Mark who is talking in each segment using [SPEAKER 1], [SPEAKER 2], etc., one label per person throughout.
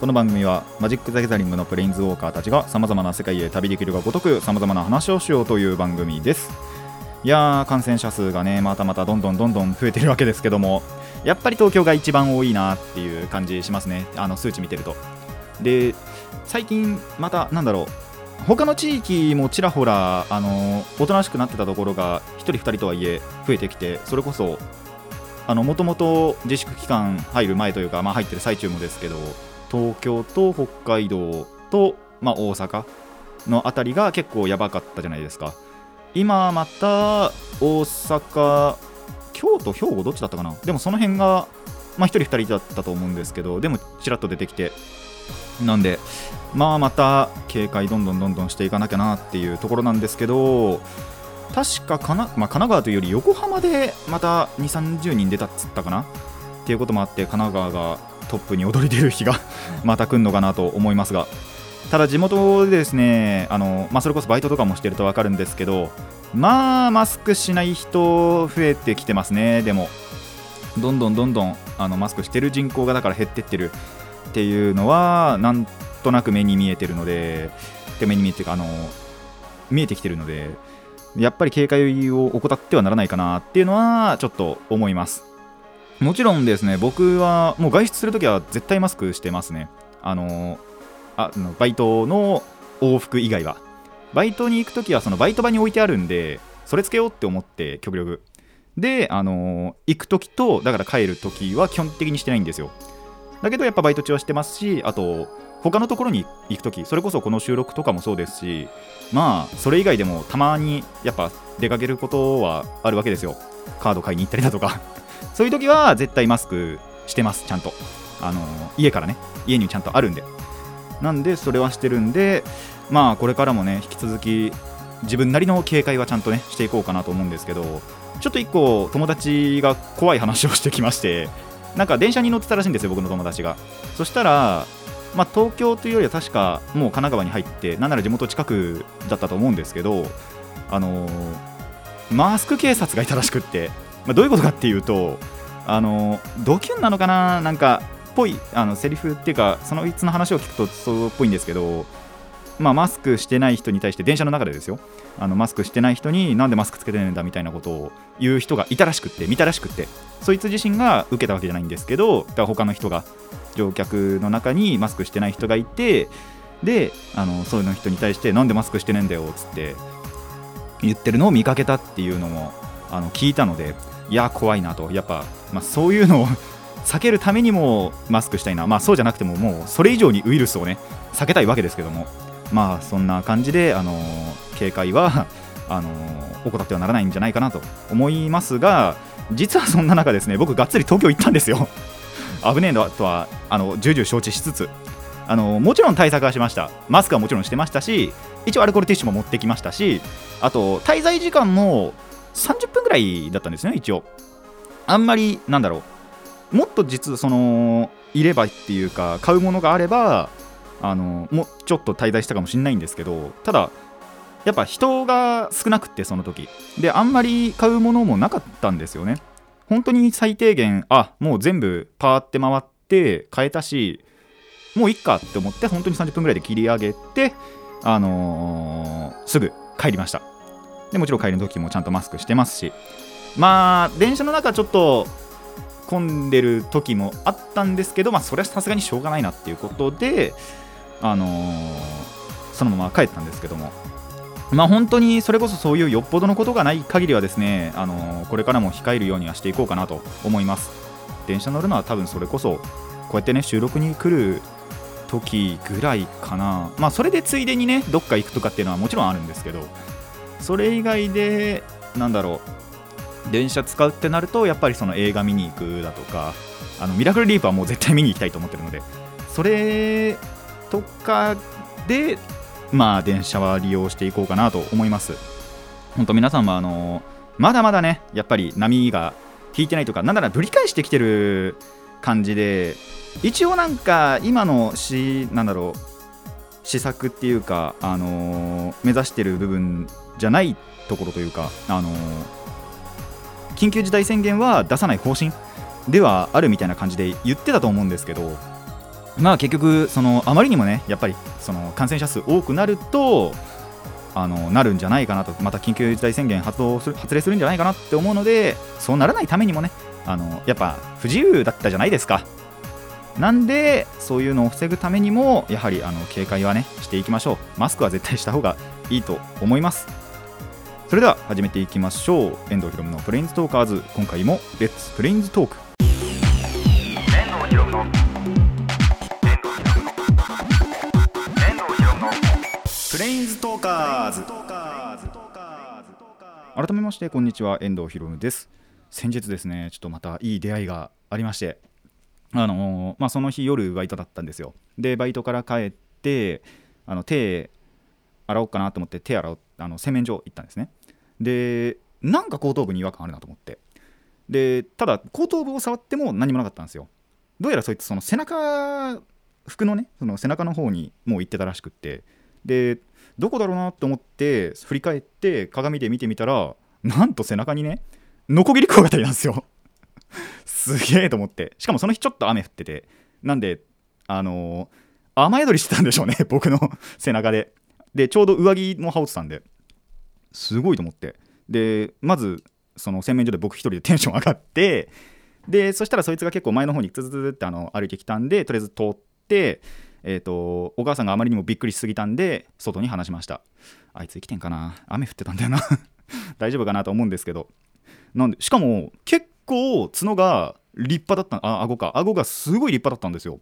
[SPEAKER 1] この番組はマジック・ザ・ギャザリングのプレインズウォーカーたちがさまざまな世界へ旅できるがごとくさまざまな話をしようという番組です。いやー感染者数がねまたまたどんどんどんどん増えてるわけですけどもやっぱり東京が一番多いなっていう感じしますね。あの数値見てると。で最近またなんだろう。他の地域もちらほらあのおとなしくなってたところが1人2人とはいえ増えてきてそれこそもともと自粛期間入る前というか、まあ、入ってる最中もですけど東京と北海道と、まあ、大阪の辺りが結構やばかったじゃないですか。今また大阪京都兵庫どっちだったかな。でもその辺が、まあ、1人2人だったと思うんですけどでもちらっと出てきて。なんでまあまた警戒どんどんどんどんしていかなきゃなっていうところなんですけど確かかな、まあ、神奈川というより横浜でまた2 3 0人出たっつったかな。っていうこともあって神奈川がトップに躍り出る日が また来るのかなと思いますがただ地元でですねあの、まあ、それこそバイトとかもしてると分かるんですけどまあマスクしない人増えてきてますね。でもどんどんどんどんあのマスクしてる人口がだから減ってってるっていうのはなんとなく目に見えてるのでで目に見えてるかあの見えてきてるのでやっぱり警戒を怠ってはならないかなっていうのはちょっと思います。もちろんですね僕はもう外出するときは絶対マスクしてますね。あのあバイトの往復以外は。バイトに行くときはそのバイト場に置いてあるんでそれつけようって思って極力。であの行くときとだから帰るときは基本的にしてないんですよ。だけどやっぱバイト中はしてますしあと他のところに行くときそれこそこの収録とかもそうですしまあそれ以外でもたまにやっぱ出かけることはあるわけですよ。カード買いに行ったりだとか。そういう時は絶対マスクしてますちゃんと。あの家からね家にちゃんとあるんで。なんでそれはしてるんでまあこれからもね引き続き自分なりの警戒はちゃんとねしていこうかなと思うんですけどちょっと一個友達が怖い話をしてきましてなんか電車に乗ってたらしいんですよ僕の友達が。そしたらまあ、東京というよりは確かもう神奈川に入ってなんなら地元近くだったと思うんですけど、あのー、マスク警察がいたらしくって、まあ、どういうことかっていうと、あの、ドキュンなのかななんかぽいあのセリフっていうかそのいつの話を聞くとそうっぽいんですけど、まあ、マスクしてない人に対して電車の中でですよ。あのマスクしてない人になんでマスクつけてるんだみたいなことを言う人がいたらしくって見たらしくってそいつ自身が受けたわけじゃないんですけどだから他の人が乗客の中にマスクしてない人がいてであのそういうの人に対してなんでマスクしてねえんだよっつって言ってるのを見かけたっていうのもあの聞いたのでいや怖いなと。やっぱ、まあ、そういうのを 避けるためにもマスクしたいな。まあそうじゃなくてももうそれ以上にウイルスをね避けたいわけですけども。まあそんな感じであの警戒は あの怠ってはならないんじゃないかなと思いますが実はそんな中ですね僕がっつり東京行ったんですよ。危ねえのとはあの重々承知しつつあのもちろん対策はしました。マスクはもちろんしてましたし一応アルコールティッシュも持ってきましたしあと滞在時間も30分ぐらいだったんですね一応。あんまりなんだろう。もっと実そのいればっていうか買うものがあればあのもうちょっと滞在したかもしれないんですけどただやっぱ人が少なくてその時。であんまり買うものもなかったんですよね。本当に最低限あもう全部パーって回って変えたしもういっかって思って本当に30分ぐらいで切り上げてあのー、すぐ帰りました。でもちろん帰りの時もちゃんとマスクしてますしまあ電車の中ちょっと混んでる時もあったんですけどまあそれはさすがにしょうがないなっていうことであのー、そのまま帰ったんですけどもまあ、本当にそれこそそういうよっぽどのことがない限りはですね、あのこれからも控えるようにはしていこうかなと思います。電車乗るのは多分それこそこうやってね収録に来る時ぐらいかな。まあそれでついでにねどっか行くとかっていうのはもちろんあるんですけど、それ以外でなんだろう電車使うってなるとやっぱりその映画見に行くだとか、あのミラクルリープはもう絶対見に行きたいと思ってるので、それとかでまあ電車は利用していこうかなと思います。本当皆さんもあのまだまだねやっぱり波が引いてないとかなんならぶり返してきてる感じで一応なんか今のしなんだろう施策っていうか、あのー、目指してる部分じゃないところというか、あの、緊急事態宣言は出さない方針ではあるみたいな感じで言ってたと思うんですけどまあ結局そのあまりにもねやっぱりその感染者数多くなるとあのなるんじゃないかなとまた緊急事態宣言発動する発令するんじゃないかなって思うのでそうならないためにもねあのやっぱ不自由だったじゃないですか。なんでそういうのを防ぐためにもやはりあの警戒はねしていきましょう。マスクは絶対した方がいいと思います。それでは始めていきましょう。遠藤ひろむのプレインズトーカーズ。今回もレッツプレインズトーク遠藤ひろむのプレインズトーカーズ。改めましてこんにちは。遠藤ひろむです。先日ですねちょっとまたいい出会いがありまして。あのまあ、その日夜バイトだったんですよ。でバイトから帰ってあの手洗おうかなと思って手洗うあの洗面所行ったんですね。でなんか後頭部に違和感あるなと思って。でただ後頭部を触っても何もなかったんですよ。どうやらそいつその背中服のねその背中の方にもう行ってたらしくって。でどこだろうなと思って振り返って鏡で見てみたらなんと背中にねノコギリクワガタいたんですよ。すげえと思って。しかもその日ちょっと雨降ってて。なんであのー、雨宿りしてたんでしょうね僕の背中で。でちょうど上着も羽織ってたんですごいと思って。でまずその洗面所で僕一人でテンション上がってでそしたらそいつが結構前の方にツツツってあの歩いてきたんでとりあえず通ってえーと、お母さんがあまりにもびっくりしすぎたんで外に話しました。あいつ生きてんかな？雨降ってたんだよな。大丈夫かなと思うんですけど。なんでしかも結構角が立派だったあ顎か。顎がすごい立派だったんですよ。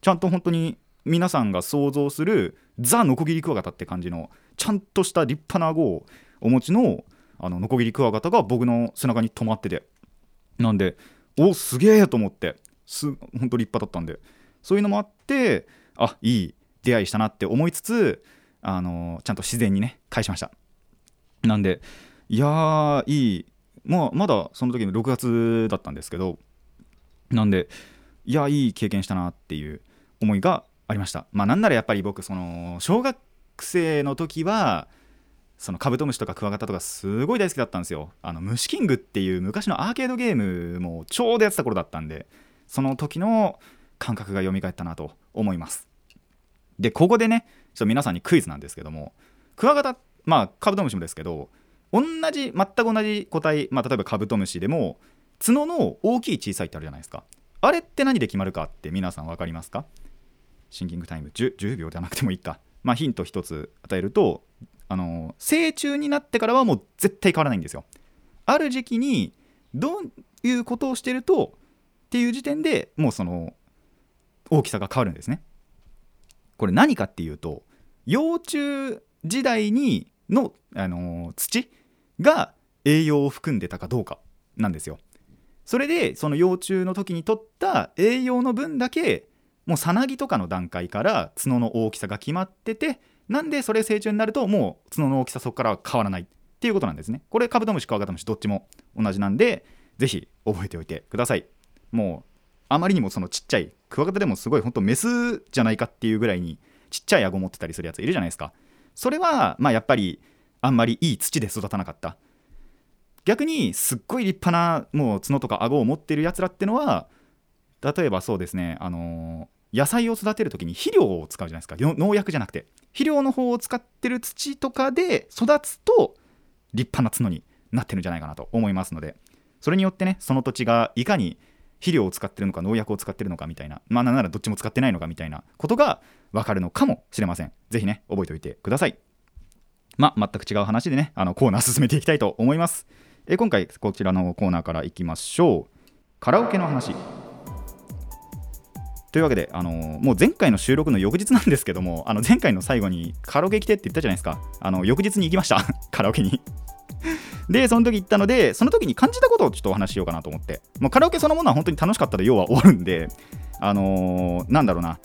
[SPEAKER 1] ちゃんと本当に皆さんが想像するザ・ノコギリクワガタって感じのちゃんとした立派な顎をお持ちのあのノコギリクワガタが僕の背中に止まってて。なんでおすげえと思ってす本当立派だったんで。そういうのもあってあいい出会いしたなって思いつつあのちゃんと自然にね返しました。なんでいやいい。まあ、まだその時の6月だったんですけどなんでいやいい経験したなっていう思いがありました。まあなんならやっぱり僕その小学生の時はそのカブトムシとかクワガタとかすごい大好きだったんですよ。あの虫キングっていう昔のアーケードゲームもちょうどやってた頃だったんでその時の感覚が蘇ったなと思います。でここでねちょっと皆さんにクイズなんですけどもクワガタまあカブトムシもですけど同じ全く同じ個体、まあ、例えばカブトムシでも角の大きい小さいってあるじゃないですか。あれって何で決まるかって皆さん分かりますか？シンキングタイム 10, 10秒ではなくてもいいか、まあ、ヒント1つ与えるとあの成虫になってからはもう絶対変わらないんですよ。ある時期にどういうことをしてるとっていう時点でもうその大きさが変わるんですね。これ何かっていうと幼虫時代にの、あの、土が栄養を含んでたかどうかなんですよ。それでその幼虫の時に取った栄養の分だけもうさなぎとかの段階から角の大きさが決まっててなんでそれ成虫になるともう角の大きさそこからは変わらないっていうことなんですね。これカブトムシクワガタムシどっちも同じなんで是非覚えておいてください。もうあまりにもそのちっちゃいクワガタでもすごい本当メスじゃないかっていうぐらいにちっちゃい顎持ってたりするやついるじゃないですか。それはまあやっぱりあんまりいい土で育たなかった逆にすっごい立派なもう角とか顎を持ってるやつらってのは例えばそうですねあの、野菜を育てる時に肥料を使うじゃないですか農薬じゃなくて肥料の方を使ってる土とかで育つと立派な角になってるんじゃないかなと思いますのでそれによってねその土地がいかに肥料を使ってるのか農薬を使ってるのかみたいなまあなんならどっちも使ってないのかみたいなことが分かるのかもしれません是非ね覚えておいてくださいまあ、全く違う話でね、あのコーナー進めていきたいと思います。え今回、こちらのコーナーからいきましょう。カラオケの話。というわけで、あのー、もう前回の収録の翌日なんですけども、あの前回の最後にカラオケ来てって言ったじゃないですか。あの翌日に行きました、カラオケに。で、その時行ったので、その時に感じたことをちょっとお話ししようかなと思って、もうカラオケそのものは本当に楽しかったで、要は終わるんで、あのー、なんだろうな、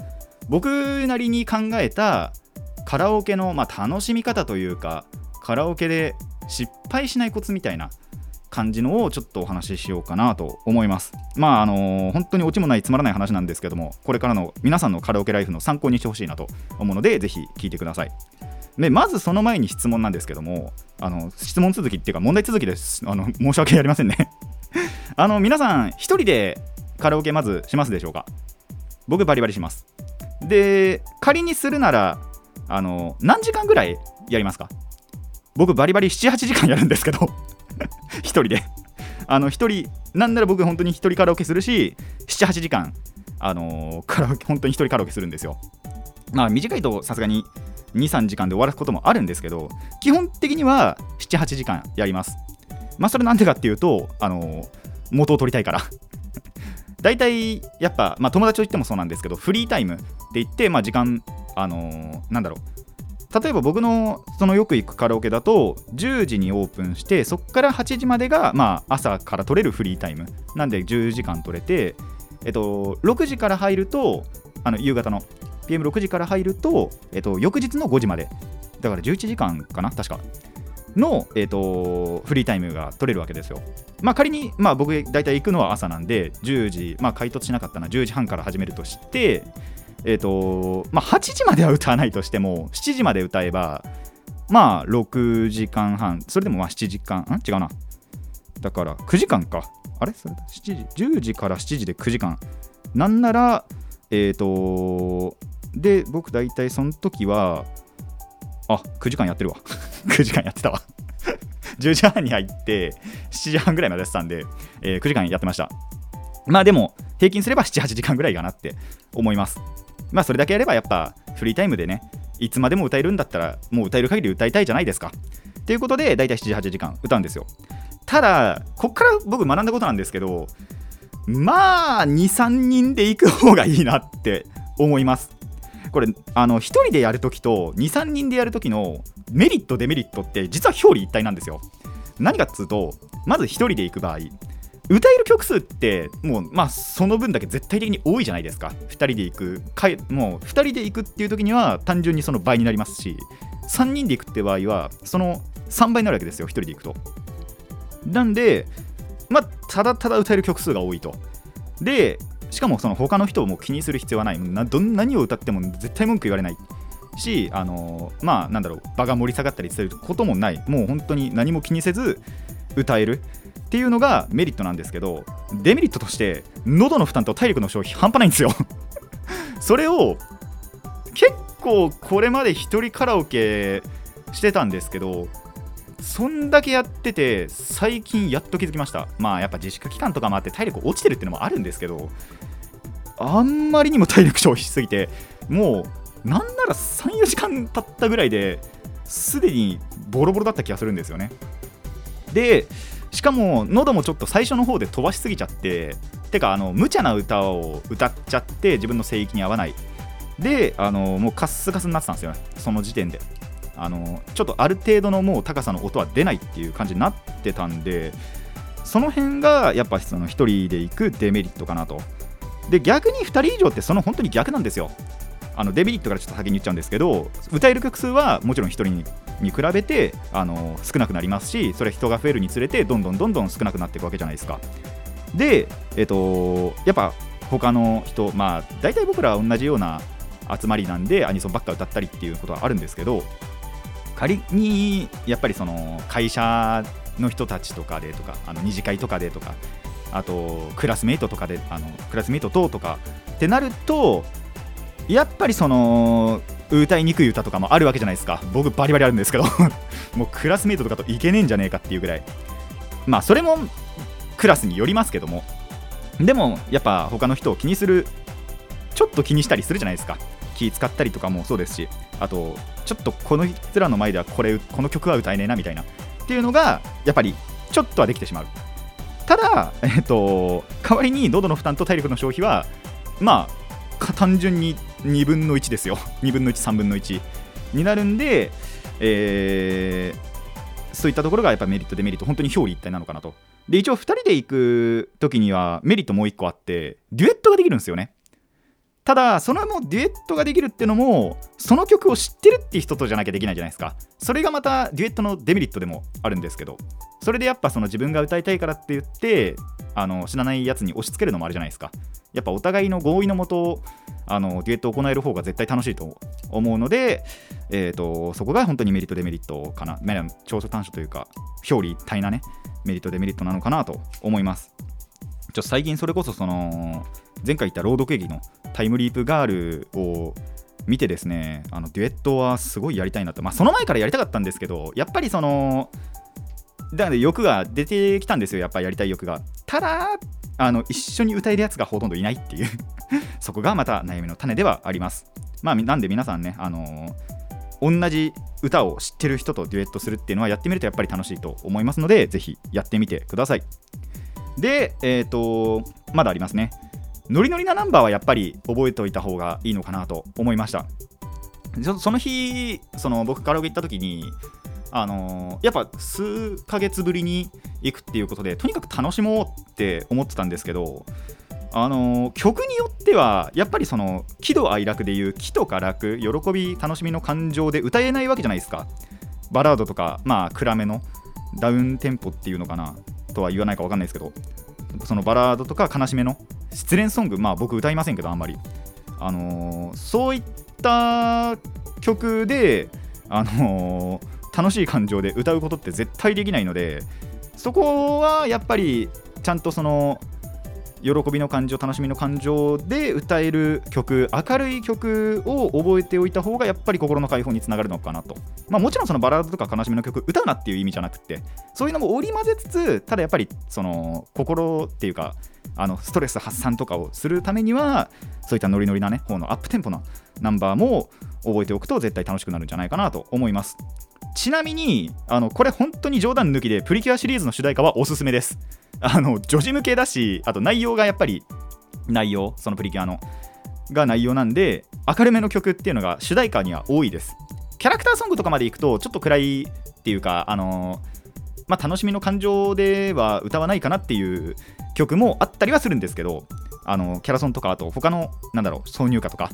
[SPEAKER 1] 僕なりに考えたカラオケの、まあ、楽しみ方というかカラオケで失敗しないコツみたいな感じのをちょっとお話ししようかなと思います。まああのー、本当にオチもないつまらない話なんですけどもこれからの皆さんのカラオケライフの参考にしてほしいなと思うのでぜひ聞いてください。でまずその前に質問なんですけどもあの質問続きっていうか問題続きです。あの申し訳ありませんね。あの皆さん1人でカラオケまずしますでしょうか？僕バリバリします。で仮にするならあの何時間ぐらいやりますか？僕バリバリ78時間やるんですけど。1人で。あの1人なんなら僕本当に1人カラオケするし78時間あのー、カラオケ本当に1人カラオケするんですよ。まあ短いとさすがに23時間で終わることもあるんですけど基本的には78時間やります。まあそれなんでかっていうとあのー、元を取りたいから。大体やっぱ、まあ、友達といってもそうなんですけどフリータイムって言って、まあ、時間あのー、なんだろう。例えば僕のそのよく行くカラオケだと10時にオープンしてそこから8時までがまあ朝から取れるフリータイム。なんで10時間取れてえっと6時から入るとあの夕方の PM6 時から入ると、えっと、翌日の5時まで。だから11時間かな確か。の、えっと、フリータイムが取れるわけですよ。まあ仮に、まあ、僕大体行くのは朝なんで10時、まあ回答しなかったな10時半から始めるとしてえ、ー、と、まあ、8時までは歌わないとしても、7時まで歌えば、まあ、6時間半、それでもまあ7時間、ん？違うな。だから9時間か。あれ？それ7時 ?10 時から7時で9時間。なんなら、えっ、ー、と、で、僕大体その時は、あ、9時間やってるわ。9時間やってたわ。10時半に入って、7時半ぐらいまでやってたんで、えー、9時間やってました。まあでも、平均すれば7、8時間ぐらいかなって思います。まあそれだけやればやっぱフリータイムでねいつまでも歌えるんだったらもう歌える限り歌いたいじゃないですか。ということで大体7、8時間歌うんですよ。ただこっから僕学んだことなんですけどまあ23人で行く方がいいなって思います。これあの1人でやるときと23人でやるときのメリットデメリットって実は表裏一体なんですよ。何かっつうとまず1人で行く場合歌える曲数ってもうまあその分だけ絶対的に多いじゃないですか。2人で行く。かもう2人で行くっていう時には単純にその倍になりますし3人で行くって場合はその3倍になるわけですよ。1人で行くと。なんでまあただただ歌える曲数が多いと。でしかもその他の人をもう気にする必要はない。など何を歌っても絶対文句言われない。しあのまあなんだろう。場が盛り下がったりすることもない。もう本当に何も気にせず歌える。っていうのがメリットなんですけどデメリットとして喉の負担と体力の消費半端ないんですよ。それを結構これまで一人カラオケしてたんですけどそんだけやってて最近やっと気づきました。まあやっぱ自粛期間とかもあって体力落ちてるっていうのもあるんですけどあんまりにも体力消費しすぎてもうなんなら34時間経ったぐらいですでにボロボロだった気がするんですよね。でしかも喉もちょっと最初の方で飛ばしすぎちゃっててかあの無茶な歌を歌っちゃって自分の声域に合わない。であのもうカッスカスになってたんですよね。その時点で。あのちょっとある程度のもう高さの音は出ないっていう感じになってたんでその辺がやっぱその1人で行くデメリットかなと。で逆に2人以上ってその本当に逆なんですよ。あのデメリットからちょっと先に言っちゃうんですけど歌える曲数はもちろん1人にに比べてあの少なくなりますしそれ人が増えるにつれてどんどんどんどん少なくなっていくわけじゃないですか。でえっ、とやっぱ他の人まあ大体僕らは同じような集まりなんでアニソンばっか歌ったりっていうことはあるんですけど仮にやっぱりその会社の人たちとかでとかあの二次会とかでとかあとクラスメイトとかであのクラスメイトととかってなるとやっぱりその歌いにくい歌とかもあるわけじゃないですか。僕バリバリあるんですけど。もうクラスメイトとかといけねえんじゃねえかっていうぐらい。まあそれもクラスによりますけども。でもやっぱ他の人を気にするちょっと気にしたりするじゃないですか。気使ったりとかもそうですし。あとちょっとこの人らの前ではこれこの曲は歌えねえなみたいな。っていうのがやっぱりちょっとはできてしまう。ただ、えっと、代わりに喉の負担と体力の消費はまあ単純に2分の1ですよ。2分の13分の1になるんで、えー、そういったところがやっぱメリットデメリット本当に表裏一体なのかなと。で一応2人で行く時にはメリットもう1個あってデュエットができるんですよね。ただそのもデュエットができるってのもその曲を知ってるって人とじゃなきゃできないじゃないですか。それがまたデュエットのデメリットでもあるんですけど。それでやっぱその自分が歌いたいからって言ってあの知らないやつに押し付けるのもあるじゃないですか。やっぱお互いの合意のもとあのデュエットを行える方が絶対楽しいと思うので、えーと、そこが本当にメリットデメリットかな。長所短所というか表裏一体なねメリットデメリットなのかなと思います。ちょ最近それこそその前回言った朗読劇のタイムリープガールを見てですねあのデュエットはすごいやりたいなと。まあその前からやりたかったんですけどやっぱりそのなので欲が出てきたんですよやっぱりやりたい欲が。ただあの一緒に歌えるやつがほとんどいないっていう そこがまた悩みの種ではあります。まあなんで皆さんねあのー、同じ歌を知ってる人とデュエットするっていうのはやってみるとやっぱり楽しいと思いますのでぜひやってみてください。でえっ、ー、とまだありますね。ノリノリなナンバーはやっぱり覚えておいた方がいいのかなと思いました。その日その僕カラオケ行った時にあのー、やっぱ数ヶ月ぶりに行くっていうことでとにかく楽しもうって思ってたんですけどあのー、曲によってはやっぱりその喜怒哀楽でいう喜とか楽喜び楽しみの感情で歌えないわけじゃないですか。バラードとかまあ暗めのダウンテンポっていうのかなとは言わないか分かんないですけどそのバラードとか悲しめの失恋ソングまあ僕歌いませんけどあんまり。あのー、そういった曲であのー楽しい感情で歌うことって絶対できないのでそこはやっぱりちゃんとその喜びの感情楽しみの感情で歌える曲明るい曲を覚えておいた方がやっぱり心の解放につながるのかなと、まあ、もちろんそのバラードとか悲しみの曲歌うなっていう意味じゃなくてそういうのも織り交ぜつつただやっぱりその心っていうかあのストレス発散とかをするためにはそういったノリノリなね方のアップテンポなナンバーも覚えておくと絶対楽しくなるんじゃないかなと思います。ちなみにあのこれ本当に冗談抜きでプリキュアシリーズの主題歌はおすすめです。あの女児向けだしあと内容がやっぱり内容そのプリキュアのが内容なんで明るめの曲っていうのが主題歌には多いです。キャラクターソングとかまでいくとちょっと暗いっていうかあのまあ、楽しみの感情では歌わないかなっていう曲もあったりはするんですけどあのキャラソンとかあと他のなんだろう挿入歌とか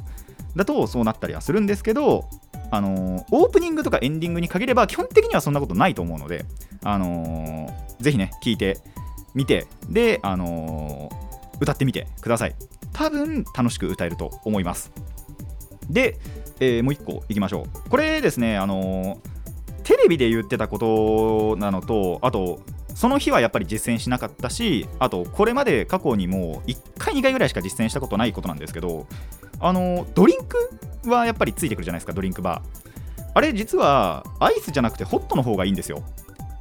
[SPEAKER 1] だとそうなったりはするんですけどあのー、オープニングとかエンディングに限れば基本的にはそんなことないと思うので、あのー、ぜひね、聞いてみて、で、あのー、歌ってみてください。多分楽しく歌えると思います。で、えー、もう一個いきましょう。これですね、あのテレビで言ってたことなのと、あと、その日はやっぱり実践しなかったし、あと、これまで過去にも1回、2回ぐらいしか実践したことないことなんですけど、あのドリンクはやっぱりついてくるじゃないですかドリンクバー。あれ実はアイスじゃなくてホットの方がいいんですよ。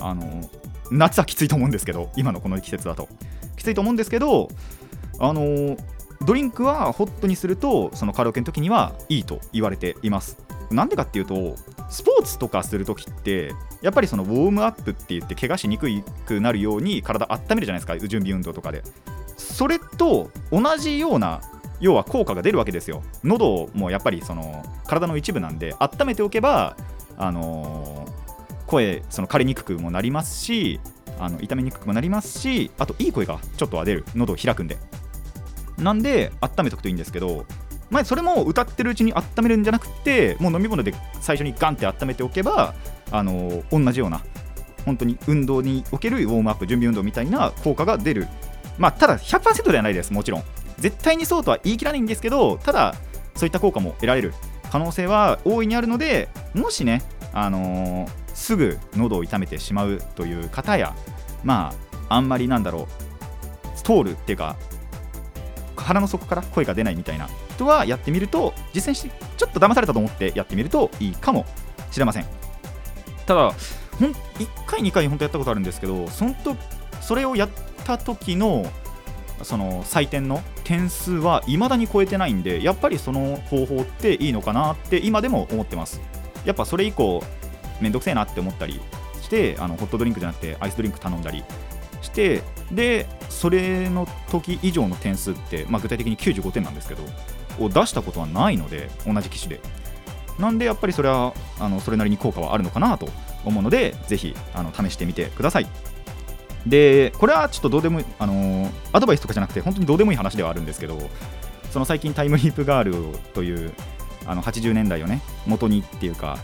[SPEAKER 1] あの夏はきついと思うんですけど今のこの季節だと。きついと思うんですけどあのドリンクはホットにするとそのカラオケの時にはいいと言われています。なんでかっていうとスポーツとかするときってやっぱりそのウォームアップって言って怪我しにくくなるように体温めるじゃないですか準備運動とかで。それと同じような要は効果が出るわけですよ。喉もやっぱりその体の一部なんで温めておけばあのー、声その枯れにくくもなりますしあの痛めにくくもなりますしあといい声がちょっとは出る。喉を開くんで。なんで温めとくといいんですけどまあ、それも歌ってるうちに温めるんじゃなくてもう飲み物で最初にガンって温めておけばあのー、同じような本当に運動におけるウォームアップ準備運動みたいな効果が出る。まあただ100%ではないですもちろん。絶対にそうとは言い切らないんですけどただそういった効果も得られる可能性は大いにあるのでもしね、あのー、すぐ喉を痛めてしまうという方やまああんまりなんだろう通るっていうか腹の底から声が出ないみたいな人はやってみると実践してちょっと騙されたと思ってやってみるといいかもしれません。ただほん1回2回本当やったことあるんですけどそのとそれをやった時のその採点の点数はいまだに超えてないんでやっぱりその方法っていいのかなって今でも思ってます。やっぱそれ以降めんどくせえなって思ったりしてあのホットドリンクじゃなくてアイスドリンク頼んだりしてでそれの時以上の点数って、まあ、具体的に95点なんですけどを出したことはないので同じ機種で。なんでやっぱりそれはあのそれなりに効果はあるのかなと思うのでぜひあの試してみてください。でこれはちょっとどうでも、あのー、アドバイスとかじゃなくて本当にどうでもいい話ではあるんですけどその最近タイムリープガールというあの80年代をね元にっていうか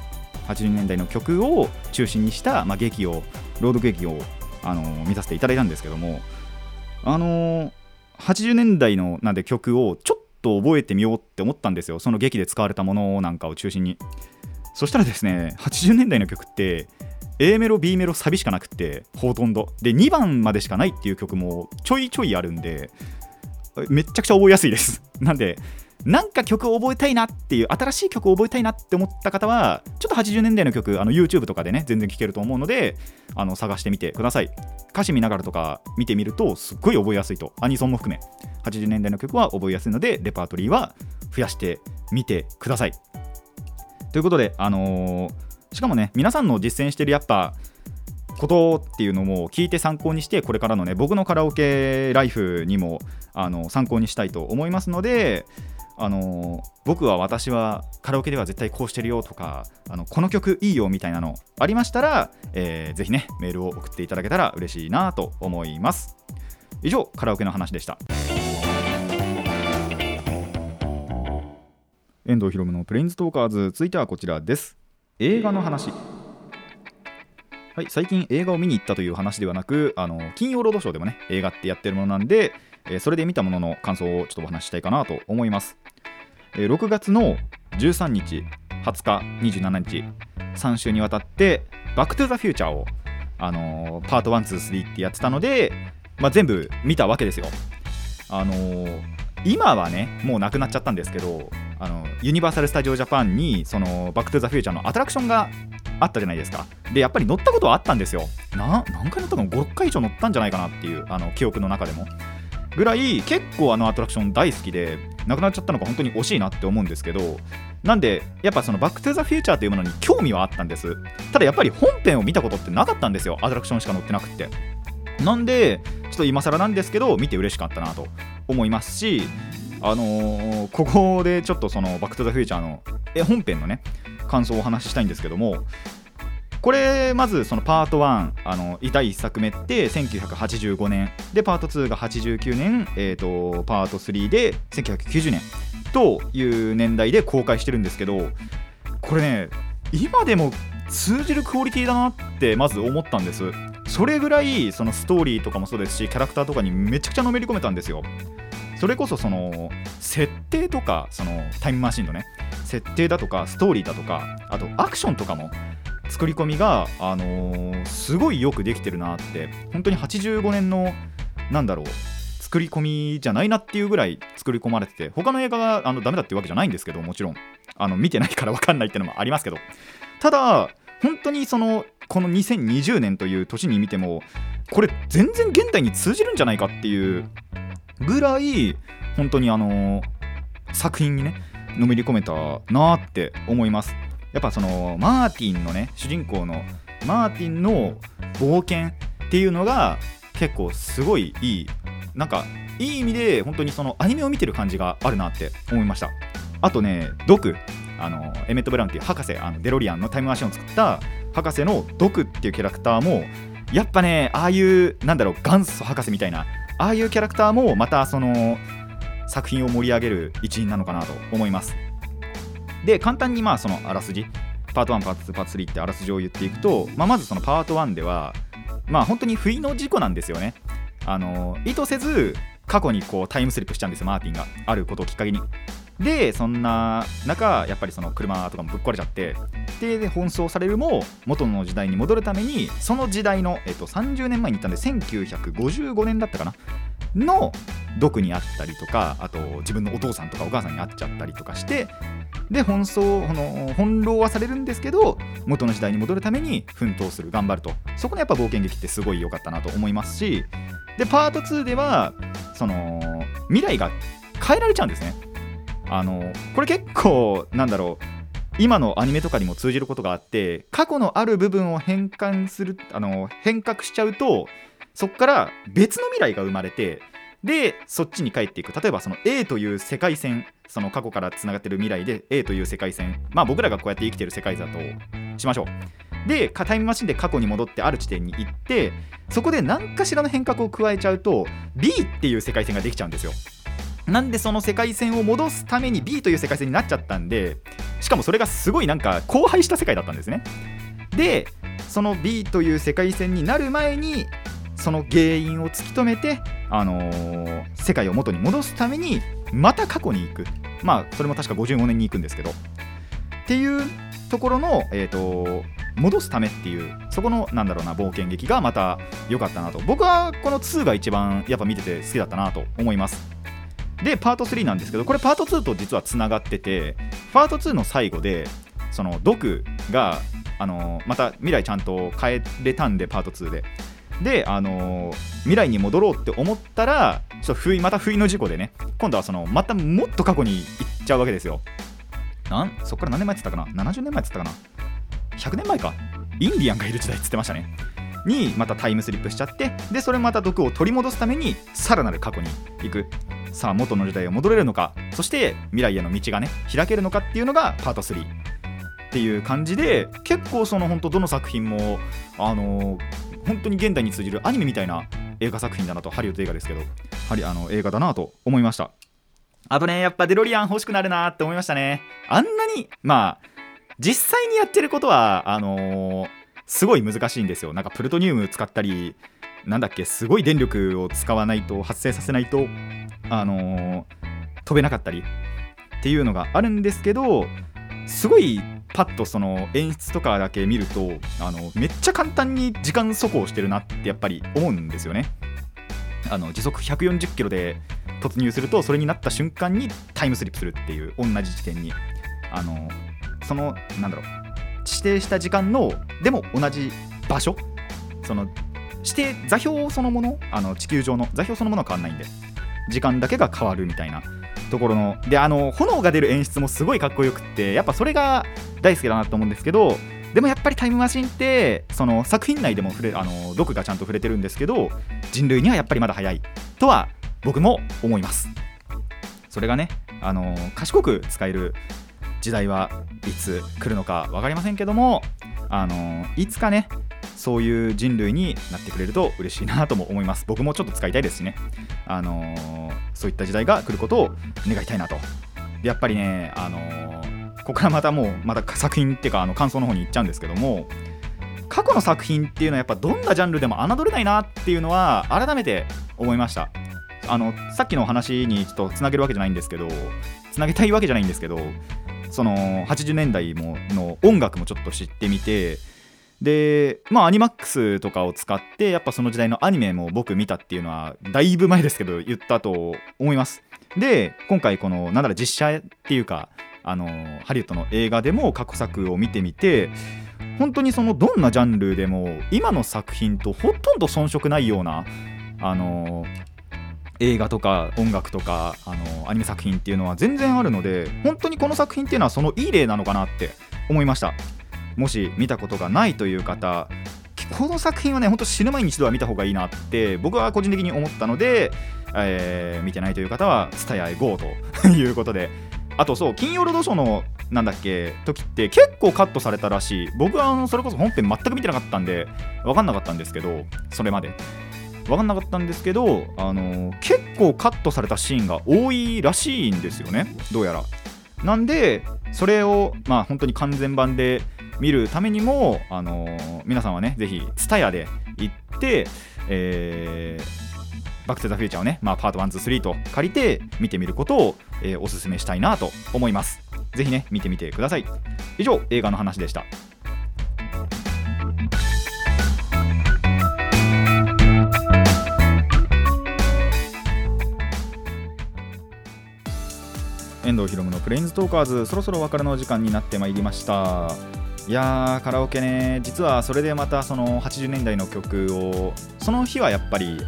[SPEAKER 1] 80年代の曲を中心にした、まあ、劇を朗読劇を、あの、見させていただいたんですけどもあの、80年代のなんで曲をちょっと覚えてみようって思ったんですよ。その劇で使われたものなんかを中心に。そしたらですね80年代の曲って A メロ B メロサビしかなくってほとんど。で2番までしかないっていう曲もちょいちょいあるんでめっちゃくちゃ覚えやすいです。なんでなんか曲を覚えたいなっていう新しい曲を覚えたいなって思った方はちょっと80年代の曲あの YouTube とかでね全然聴けると思うのであの探してみてください。歌詞見ながらとか見てみるとすっごい覚えやすいと。アニソンも含め。80年代の曲は覚えやすいのでレパートリーは増やしてみてください。ということであのーしかもね皆さんの実践してるやっぱことっていうのも聞いて参考にしてこれからのね僕のカラオケライフにもあの参考にしたいと思いますのであの僕は私はカラオケでは絶対こうしてるよとかあのこの曲いいよみたいなのありましたら、えー、ぜひねメールを送っていただけたら嬉しいなと思います。以上カラオケの話でした。遠藤ひろむのプレインズトーカーズ続いてはこちらです。映画の話はい、最近映画を見に行ったという話ではなく、あの金曜ロードショーでもね、映画ってやってるものなんで、えー、それで見たものの感想をちょっとお話ししたいかなと思います。えー、6月の13日、20日、27日、3週にわたって、バックトゥザフューチャーを、あのー、パート1、2、3ってやってたので、まあ、全部見たわけですよ。あのー、今はね、もうなくなっちゃったんですけど、あのユニバーサル・スタジオ・ジャパンにそのバック・トゥ・ザ・フューチャーのアトラクションがあったじゃないですか。でやっぱり乗ったことはあったんですよ。何回乗ったの56回以上乗ったんじゃないかなっていうあの記憶の中でも。ぐらい結構あのアトラクション大好きでなくなっちゃったのが本当に惜しいなって思うんですけどなんでやっぱそのバック・トゥ・ザ・フューチャーというものに興味はあったんです。ただやっぱり本編を見たことってなかったんですよ。アトラクションしか乗ってなくって。なんでちょっと今更なんですけど見て嬉しかったなと思いますしあのー、ここでちょっとそのバック・トゥ・ザ・フューチャーのえ本編のね感想をお話ししたいんですけどもこれまずそのパート1あの第1作目って1985年。でパート2が89年、えーと、パート3で1990年。という年代で公開してるんですけどこれね今でも通じるクオリティだなってまず思ったんです。それぐらいそのストーリーとかもそうですしキャラクターとかにめちゃくちゃのめり込めたんですよ。それこそその設定とかそのタイムマシンのね設定だとかストーリーだとかあとアクションとかも作り込みが、あのー、すごいよくできてるなって本当に85年のなんだろう作り込みじゃないなっていうぐらい作り込まれてて他の映画があのダメだっていうわけじゃないんですけどもちろん。あの見てないから分かんないっていうのもありますけど。ただ本当にそのこの2020年という年に見てもこれ全然現代に通じるんじゃないかっていうぐらい本当にあの作品にねのめり込めたなーって思います。やっぱそのマーティンのね主人公のマーティンの冒険っていうのが結構すごいいいなんかいい意味で本当にそのアニメを見てる感じがあるなって思いました。あとねドク。あのエメット・ブラウンっていう博士あのデロリアンのタイムマシンを作った博士のドクっていうキャラクターもやっぱねああいうなんだろう元祖博士みたいなああいうキャラクターもまたその作品を盛り上げる一員なのかなと思います。で簡単にまあそのあらすじパート1パート2パート3ってあらすじを言っていくと、まあ、まずそのパート1ではまあ本当に不意の事故なんですよね。あの意図せず過去にこうタイムスリップしちゃうんですよマーティンが。あることをきっかけに。でそんな中やっぱりその車とかもぶっ壊れちゃってで奔走されるも元の時代に戻るためにその時代の、えっと、30年前に行ったんで1955年だったかな？の毒にあったりとかあと自分のお父さんとかお母さんに会っちゃったりとかしてで奔走この翻弄はされるんですけど元の時代に戻るために奮闘する頑張ると。そこのやっぱ冒険劇ってすごい良かったなと思いますしでパート2ではその未来が変えられちゃうんですね。あのこれ結構なんだろう今のアニメとかにも通じることがあって過去のある部分を変換するあの変革しちゃうとそこから別の未来が生まれてでそっちに帰っていく。例えばその A という世界線その過去からつながってる未来で A という世界線。まあ僕らがこうやって生きてる世界だとしましょう。でタイムマシンで過去に戻ってある地点に行ってそこで何かしらの変革を加えちゃうと B っていう世界線ができちゃうんですよ。なんでその世界線を戻すために B という世界線になっちゃったんでしかもそれがすごいなんか荒廃した世界だったんですね。でその B という世界線になる前にその原因を突き止めて、あのー、世界を元に戻すためにまた過去に行く。まあそれも確か55年に行くんですけど。っていうところの、えーと、戻すためっていうそこのなんだろうな冒険劇がまた良かったなと。僕はこの2が一番やっぱ見てて好きだったなと思います。でパート3なんですけどこれパート2と実はつながっててパート2の最後でそのドクがあのまた未来ちゃんと変えれたんでパート2で。で、あの未来に戻ろうって思ったらちょっと不意また不意の事故でね今度はそのまたもっと過去に行っちゃうわけですよ。なんそっから何年前って言ったかな？70年前って言ったかな？100年前か？インディアンがいる時代って言ってましたね。にまたタイムスリップしちゃってでそれまた毒を取り戻すためにさらなる過去に行く。さあ元の時代を戻れるのか？そして未来への道がね開けるのかっていうのがパート3っていう感じで結構その本当どの作品もあのー、本当に現代に通じるアニメみたいな映画作品だなとハリウッド映画ですけどハリあの映画だなと思いました。あとねやっぱデロリアン欲しくなるなって思いましたね。あんなにまあ実際にやってることはあのー、すごい難しいんですよ。なんかプルトニウム使ったりなんだっけすごい電力を使わないと発生させないと。あの、飛べなかったりっていうのがあるんですけどすごいパッとその演出とかだけ見るとあのめっちゃ簡単に時間走行してるなってやっぱり思うんですよね。あの時速140キロで突入するとそれになった瞬間にタイムスリップするっていう同じ時点に。あのそのなんだろう指定した時間のでも同じ場所？その指定座標そのもの？あの地球上の座標そのものは変わんないんで。時間だけが変わるみたいなところのであの炎が出る演出もすごいかっこよくってやっぱそれが大好きだなと思うんですけどでもやっぱりタイムマシンってその作品内でも触れあの毒がちゃんと触れてるんですけど人類にはやっぱりまだ早いとは僕も思います。それがねあの賢く使える時代はいつ来るのか分かりませんけどもあのいつかねそういう人類になってくれると嬉しいなとも思います。僕もちょっと使いたいですしね。あのー、そういった時代が来ることを願いたいなと。やっぱりねあのー、ここからまたもうまた作品っていうかあの感想の方に行っちゃうんですけども過去の作品っていうのはやっぱどんなジャンルでも侮れないなっていうのは改めて思いました。あのさっきの話にちょっとつなげるわけじゃないんですけどつなげたいわけじゃないんですけどその80年代もの音楽もちょっと知ってみてでまあアニマックスとかを使ってやっぱその時代のアニメも僕見たっていうのはだいぶ前ですけど言ったと思います。で今回このなんだろう実写っていうかあのハリウッドの映画でも過去作を見てみて本当にそのどんなジャンルでも今の作品とほとんど遜色ないようなあの映画とか音楽とかあのアニメ作品っていうのは全然あるので本当にこの作品っていうのはそのいい例なのかなって思いました。もし見たことがないという方この作品はねほんと死ぬ前に一度は見た方がいいなって僕は個人的に思ったので、えー、見てないという方は TSUTAYA へ GO ということで。あとそう金曜ロードショーのなんだっけ時って結構カットされたらしい。僕はあのそれこそ本編全く見てなかったんで分かんなかったんですけどそれまで。分かんなかったんですけど、あの、結構カットされたシーンが多いらしいんですよね。どうやら。なんでそれをまあ本当に完全版で見るためにも、あのー、皆さんはね、ぜひ、TSUTAYA で行って、えー、バック・トゥ・ザ・フューチャーをね、まあ、パート1、2、3と借りて見てみることを、えー、おすすめしたいなと思います。ぜひね、見てみてください。以上、映画の話でした。遠藤ひろむのプレインズトーカーズそろそろお別れの時間になってまいりましたいやカラオケね。実はそれでまたその80年代の曲をその日はやっぱり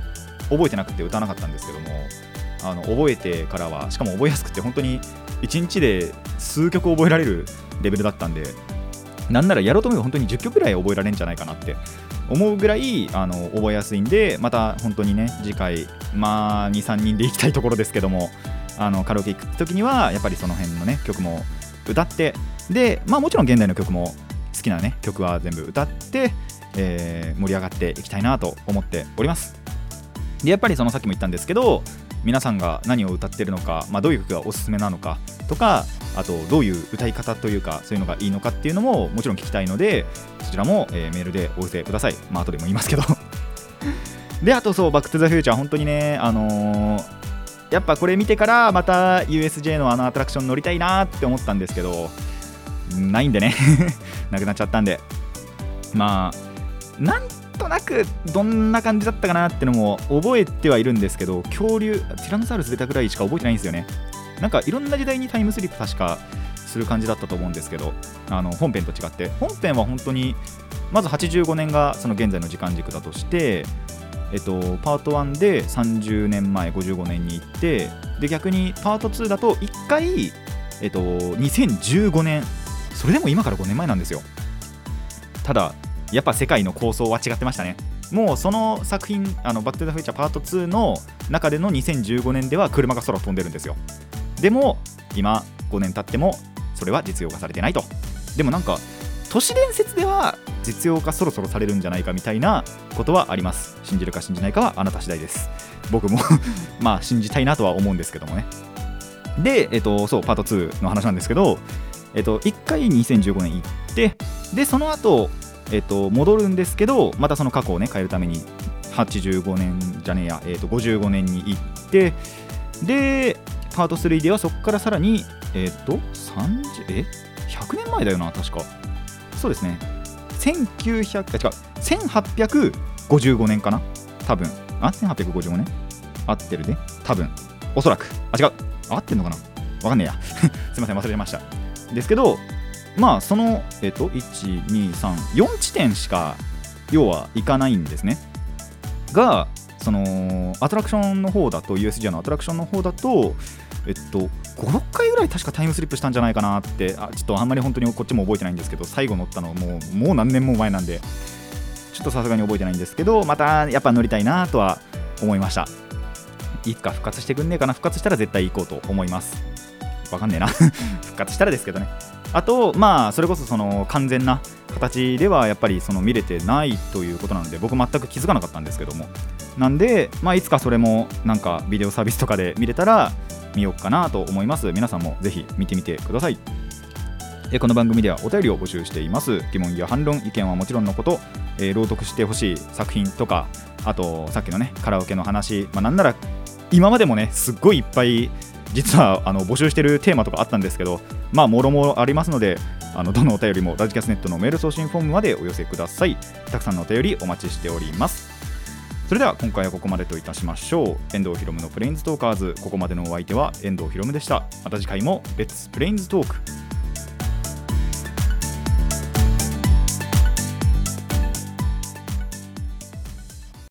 [SPEAKER 1] 覚えてなくて歌わなかったんですけどもあの覚えてからはしかも覚えやすくて本当に1日で数曲覚えられるレベルだったんでなんならやろうと思えば本当に10曲ぐらい覚えられるんじゃないかなって思うぐらいあの覚えやすいんでまた本当にね次回まあ23人で行きたいところですけどもあのカラオケ行く時にはやっぱりその辺のね曲も歌ってでまあもちろん現代の曲も好きなね曲は全部歌って、えー、盛り上がっていきたいなと思っております。でやっぱりそのさっきも言ったんですけど皆さんが何を歌ってるのか、まあ、どういう曲がおすすめなのかとかあとどういう歌い方というかそういうのがいいのかっていうのももちろん聞きたいのでそちらも、えー、メールでお寄せください。まあ後でも言いますけど。であとそう「バック・トゥ・ザ・フューチャー」本当にねあのー、やっぱこれ見てからまた USJ のあのアトラクション乗りたいなって思ったんですけどないんでね。なくなっちゃったんで。まあなんとなくどんな感じだったかなってのも覚えてはいるんですけど恐竜ティラノサウルス出たぐらいしか覚えてないんですよね。なんかいろんな時代にタイムスリップ確かする感じだったと思うんですけどあの本編と違って。本編は本当にまず85年がその現在の時間軸だとしてえっと、パート1で30年前55年に行ってで逆にパート2だと1回、えっと、2015年それでも今から5年前なんですよ。ただやっぱ世界の構想は違ってましたね。もうその作品あのバック・トゥ・ザ・フューチャーパート2の中での2015年では車が空飛んでるんですよ。でも今5年経ってもそれは実用化されてないと。でもなんか都市伝説では実用化そろそろされるんじゃないかみたいなことはあります。信じるか信じないかはあなた次第です。僕も まあ信じたいなとは思うんですけどもね。で、えっと、そうパート2の話なんですけど、えっと、1回2015年行ってでその後えっと、戻るんですけどまたその過去をね変えるために85年じゃねえや、えっと、55年に行ってでパート3ではそこからさらにえっと30え100年前だよな確か。そうですね。1900違う1855年かな多分。あ1855年合ってるね多分。おそらく。あ違う。合ってんのかな。わかんねえや。すいません忘れました。ですけどまあその、えっと、1234地点しか要は行かないんですね。がそのアトラクションの方だと USJ のアトラクションの方だとえっと56回ぐらい確かタイムスリップしたんじゃないかなってあちょっとあんまり本当にこっちも覚えてないんですけど最後乗ったのもうもう何年も前なんでちょっとさすがに覚えてないんですけどまたやっぱ乗りたいなとは思いました。いつか復活してくんねえかな復活したら絶対行こうと思います。わかんねえな。復活したらですけどね。あとまあそれこそその完全な形ではやっぱりその見れてないということなので僕全く気づかなかったんですけども。なんで、まあ、いつかそれもなんかビデオサービスとかで見れたら見ようかなと思います。皆さんもぜひ見てみてください。この番組ではお便りを募集しています。疑問や反論意見はもちろんのこと、えー、朗読してほしい作品とかあとさっきのねカラオケの話、まあ、なんなら今までもねすっごいいっぱい実はあの募集してるテーマとかあったんですけどまあもろもろありますのであのどのお便りもラジキャスネットのメール送信フォームまでお寄せください。たくさんのお便りお待ちしております。それでは今回はここまでといたしましょう。遠藤ひろむのプレインズトーカーズ。ここまでのお相手は遠藤ひろむでした。また次回もレッツプレインズトーク